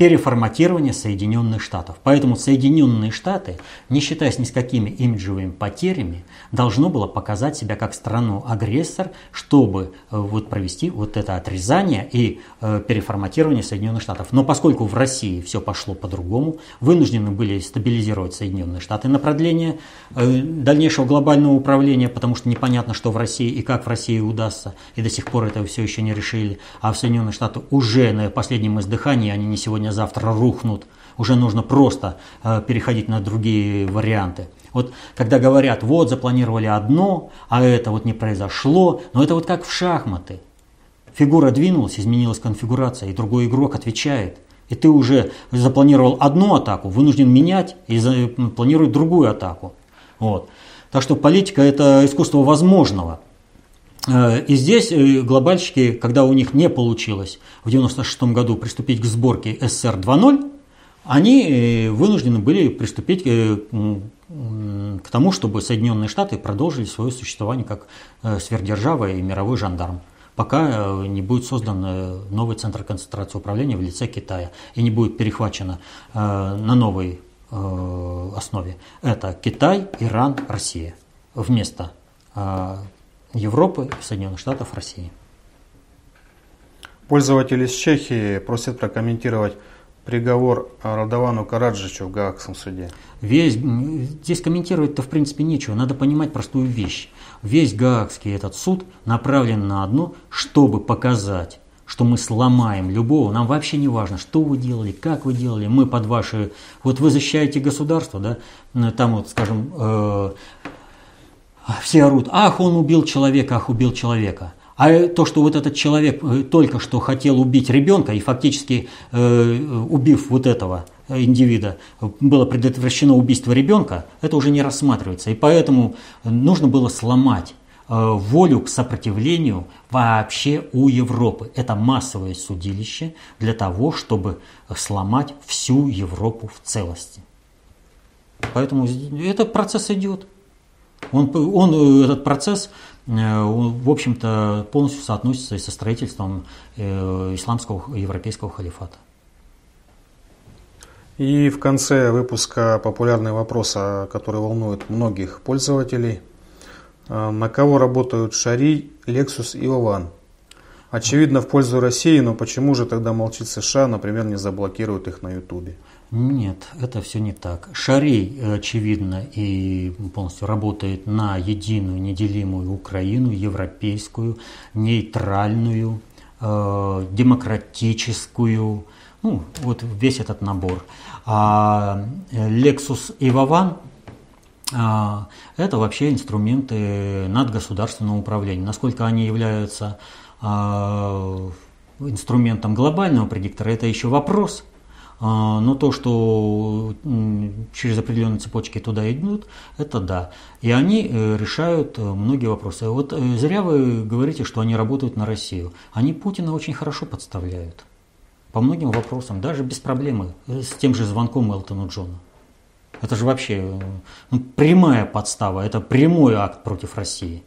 переформатирования Соединенных Штатов. Поэтому Соединенные Штаты, не считаясь ни с какими имиджевыми потерями, должно было показать себя как страну-агрессор, чтобы э, вот провести вот это отрезание и э, переформатирование Соединенных Штатов. Но поскольку в России все пошло по-другому, вынуждены были стабилизировать Соединенные Штаты на продление э, дальнейшего глобального управления, потому что непонятно, что в России и как в России удастся, и до сих пор это все еще не решили. А в Соединенных Штатах уже на последнем издыхании, они не сегодня, завтра рухнут. Уже нужно просто э, переходить на другие варианты. Вот когда говорят, вот запланировали одно, а это вот не произошло, но это вот как в шахматы. Фигура двинулась, изменилась конфигурация, и другой игрок отвечает. И ты уже запланировал одну атаку, вынужден менять и планировать другую атаку. Вот. Так что политика – это искусство возможного. Э, и здесь э, глобальщики, когда у них не получилось в 1996 году приступить к сборке СССР 2.0, они э, вынуждены были приступить к тому, чтобы Соединенные Штаты продолжили свое существование как сверхдержава и мировой жандарм пока не будет создан новый центр концентрации управления в лице Китая и не будет перехвачено на новой основе. Это Китай, Иран, Россия вместо Европы, Соединенных Штатов, России. Пользователь из Чехии просит прокомментировать приговор Радовану Караджичу в Гаагском суде. Весь, здесь комментировать-то в принципе нечего, надо понимать простую вещь. Весь Гаагский этот суд направлен на одно, чтобы показать, что мы сломаем любого, нам вообще не важно, что вы делали, как вы делали, мы под ваши... Вот вы защищаете государство, да, там вот, скажем, э, все орут, ах, он убил человека, ах, убил человека. А то, что вот этот человек э, только что хотел убить ребенка и фактически э, убив вот этого индивида, было предотвращено убийство ребенка, это уже не рассматривается. И поэтому нужно было сломать э, волю к сопротивлению вообще у Европы. Это массовое судилище для того, чтобы сломать всю Европу в целости. Поэтому этот процесс идет. Он, он, э, этот процесс, э, в общем-то, полностью соотносится и со строительством э, исламского европейского халифата. И в конце выпуска популярный вопрос, который волнует многих пользователей. На кого работают Шари, Lexus и Лаван? Очевидно, в пользу России, но почему же тогда молчит США, например, не заблокируют их на Ютубе? Нет, это все не так. Шарей, очевидно, и полностью работает на единую, неделимую Украину, европейскую, нейтральную, э, демократическую, ну, вот весь этот набор. А Lexus и Вован это вообще инструменты надгосударственного управления. Насколько они являются а, инструментом глобального предиктора, это еще вопрос – но то, что через определенные цепочки туда идут, это да. И они э, решают э, многие вопросы. Вот э, зря вы говорите, что они работают на Россию. Они Путина очень хорошо подставляют. По многим вопросам, даже без проблемы, с тем же звонком Элтону Джону. Это же вообще ну, прямая подстава, это прямой акт против России.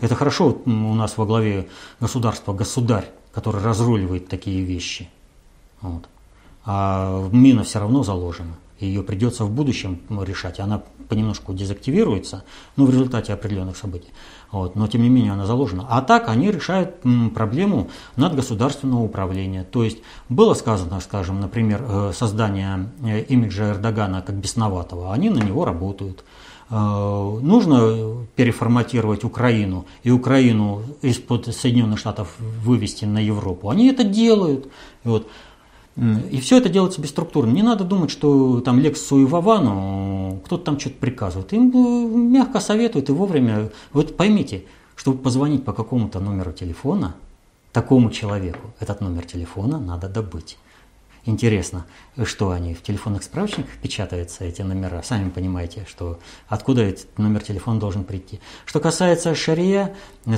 Это хорошо у нас во главе государства государь, который разруливает такие вещи. Вот а мина все равно заложена. Ее придется в будущем решать. Она понемножку дезактивируется, ну, в результате определенных событий. Вот, но тем не менее она заложена. А так они решают проблему надгосударственного управления. То есть было сказано, скажем, например, э, создание э, имиджа Эрдогана как бесноватого, они на него работают. Э, нужно переформатировать Украину и Украину из-под Соединенных Штатов вывести на Европу. Они это делают. Вот. И все это делается бесструктурно. Не надо думать, что там Лексусу и Вовану кто-то там что-то приказывает. Им э, мягко советуют и вовремя. Вот поймите, чтобы позвонить по какому-то номеру телефона такому человеку, этот номер телефона надо добыть. Интересно, что они в телефонных справочниках печатаются, эти номера. Сами понимаете, что откуда этот номер телефона должен прийти. Что касается Шария,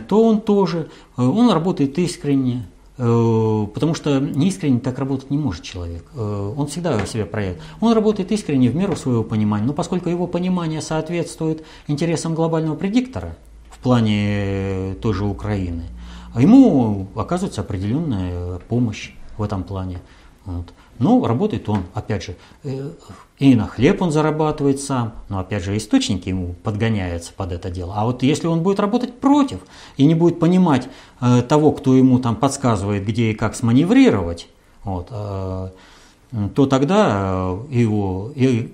то он тоже, э, он работает искренне, потому что неискренне так работать не может человек. Э, он всегда себя проявит. Он работает искренне в меру своего понимания, но поскольку его понимание соответствует интересам глобального предиктора в плане той же Украины, ему оказывается определенная помощь в этом плане. Вот. Ну, работает он, опять же, э, и на хлеб он зарабатывает сам, но опять же источники ему подгоняются под это дело. А вот если он будет работать против и не будет понимать э, того, кто ему там подсказывает, где и как сманеврировать, вот, э, то тогда э, его и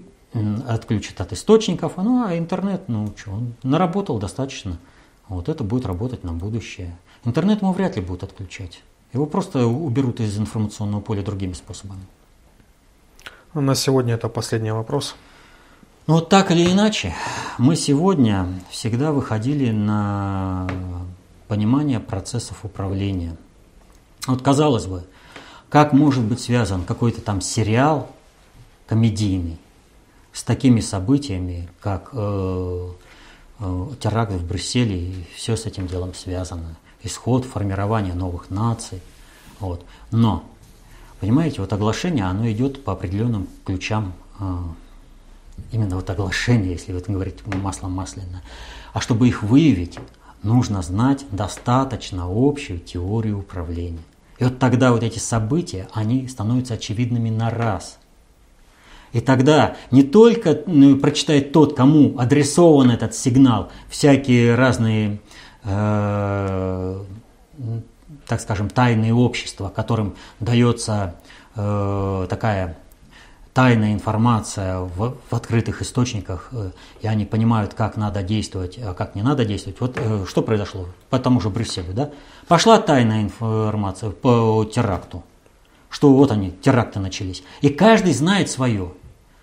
отключат от источников, ну а интернет, ну что, он наработал достаточно. Вот это будет работать на будущее. Интернет ему вряд ли будут отключать. Его просто уберут из информационного поля другими способами. На сегодня это последний вопрос. Ну вот так или иначе, мы сегодня всегда выходили на понимание процессов управления. Вот казалось бы, как может быть связан какой-то там сериал комедийный с такими событиями, как э, э, теракт в Брюсселе, и все с этим делом связано. Исход формирования новых наций. Вот. Но Понимаете, вот оглашение, оно идет по определенным ключам, а, именно вот оглашение, если вы говорите маслом масляно. А чтобы их выявить, нужно знать достаточно общую теорию управления. И вот тогда вот эти события, они становятся очевидными на раз. И тогда не только ну, прочитает тот, кому адресован этот сигнал, всякие разные э, так скажем, тайные общества, которым дается э, такая тайная информация в, в открытых источниках, э, и они понимают, как надо действовать, а как не надо действовать. Вот что произошло по тому же Брюсселю, да? Пошла тайная информация по теракту, что вот они, теракты начались. И каждый знает свое,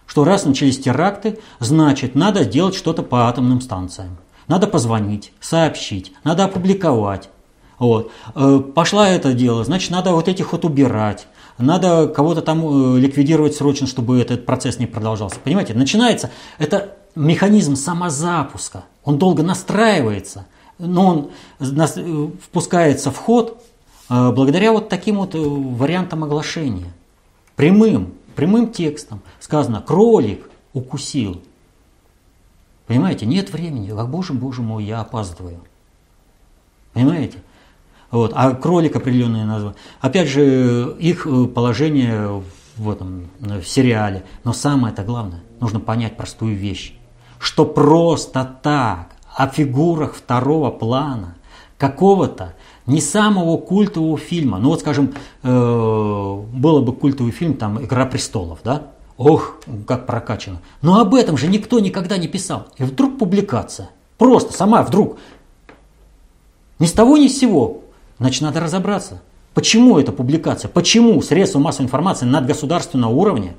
что раз начались теракты, значит, надо делать что-то по атомным станциям. Надо позвонить, сообщить, надо опубликовать, вот. Э, пошла это дело, значит, надо вот этих вот убирать. Надо кого-то там э, ликвидировать срочно, чтобы этот процесс не продолжался. Понимаете, начинается, это механизм самозапуска. Он долго настраивается, но он э, впускается в ход благодаря вот таким вот вариантам оглашения. Прямым, прямым текстом сказано «кролик укусил». Понимаете, нет времени, а боже, боже мой, я опаздываю. Понимаете? Вот. А кролик определенные названия. Опять же, их э, положение в этом в сериале. Но самое это главное, нужно понять простую вещь, что просто так о фигурах второго плана какого-то не самого культового фильма. Ну вот, скажем, э, было бы культовый фильм, там «Игра престолов», да? Ох, как прокачано. Но об этом же никто никогда не писал. И вдруг публикация. Просто сама вдруг. Ни с того ни с сего Значит, надо разобраться, почему эта публикация, почему средства массовой информации надгосударственного уровня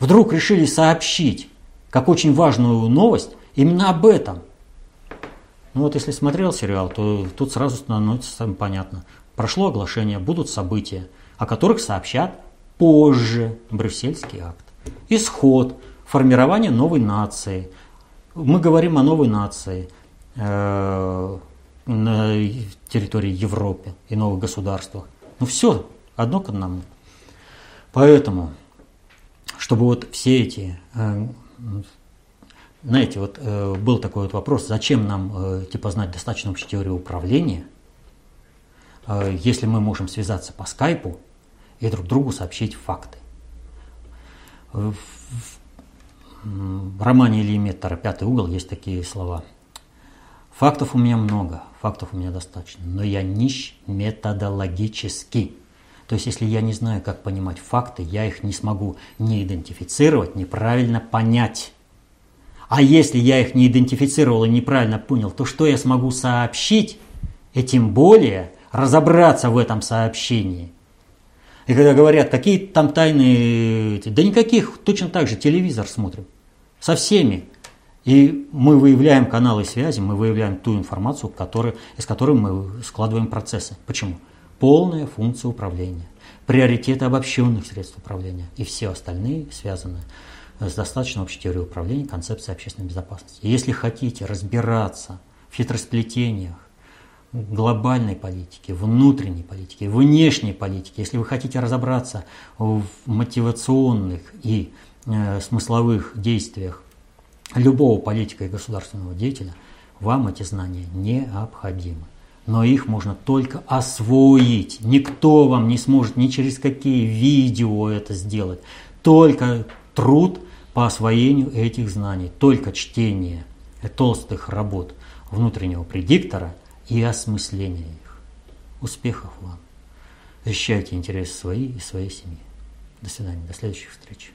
вдруг решили сообщить, как очень важную новость, именно об этом. Ну вот если смотрел сериал, то тут сразу становится понятно. Прошло оглашение, будут события, о которых сообщат позже Брюссельский акт. Исход, формирование новой нации. Мы говорим о новой нации. Э, на территории Европы и новых государствах. Ну все, одно к одному. Поэтому, чтобы вот все эти, э, знаете, вот э, был такой вот вопрос, зачем нам типа знать достаточно общей теории управления, если мы можем связаться по скайпу и друг другу сообщить факты. В романе Ильи Меттера «Пятый угол» есть такие слова. Фактов у меня много, фактов у меня достаточно, но я нищ методологически. То есть, если я не знаю, как понимать факты, я их не смогу не идентифицировать, неправильно понять. А если я их не идентифицировал и неправильно понял, то что я смогу сообщить, и тем более разобраться в этом сообщении. И когда говорят, какие там тайные, да никаких, точно так же телевизор смотрим. Со всеми. И мы выявляем каналы связи, мы выявляем ту информацию, который, из которой мы складываем процессы. Почему? Полная функция управления, приоритеты обобщенных средств управления и все остальные связаны с достаточно общей теорией управления, концепцией общественной безопасности. И если хотите разбираться в хитросплетениях глобальной политики, внутренней политики, внешней политики, если вы хотите разобраться в мотивационных и э, смысловых действиях любого политика и государственного деятеля, вам эти знания необходимы. но их можно только освоить. Никто вам не сможет ни через какие видео это сделать. Только труд по освоению этих знаний, только чтение толстых работ внутреннего предиктора и осмысление их. Успехов вам! Защищайте интересы свои и своей семьи. До свидания, до следующих встреч.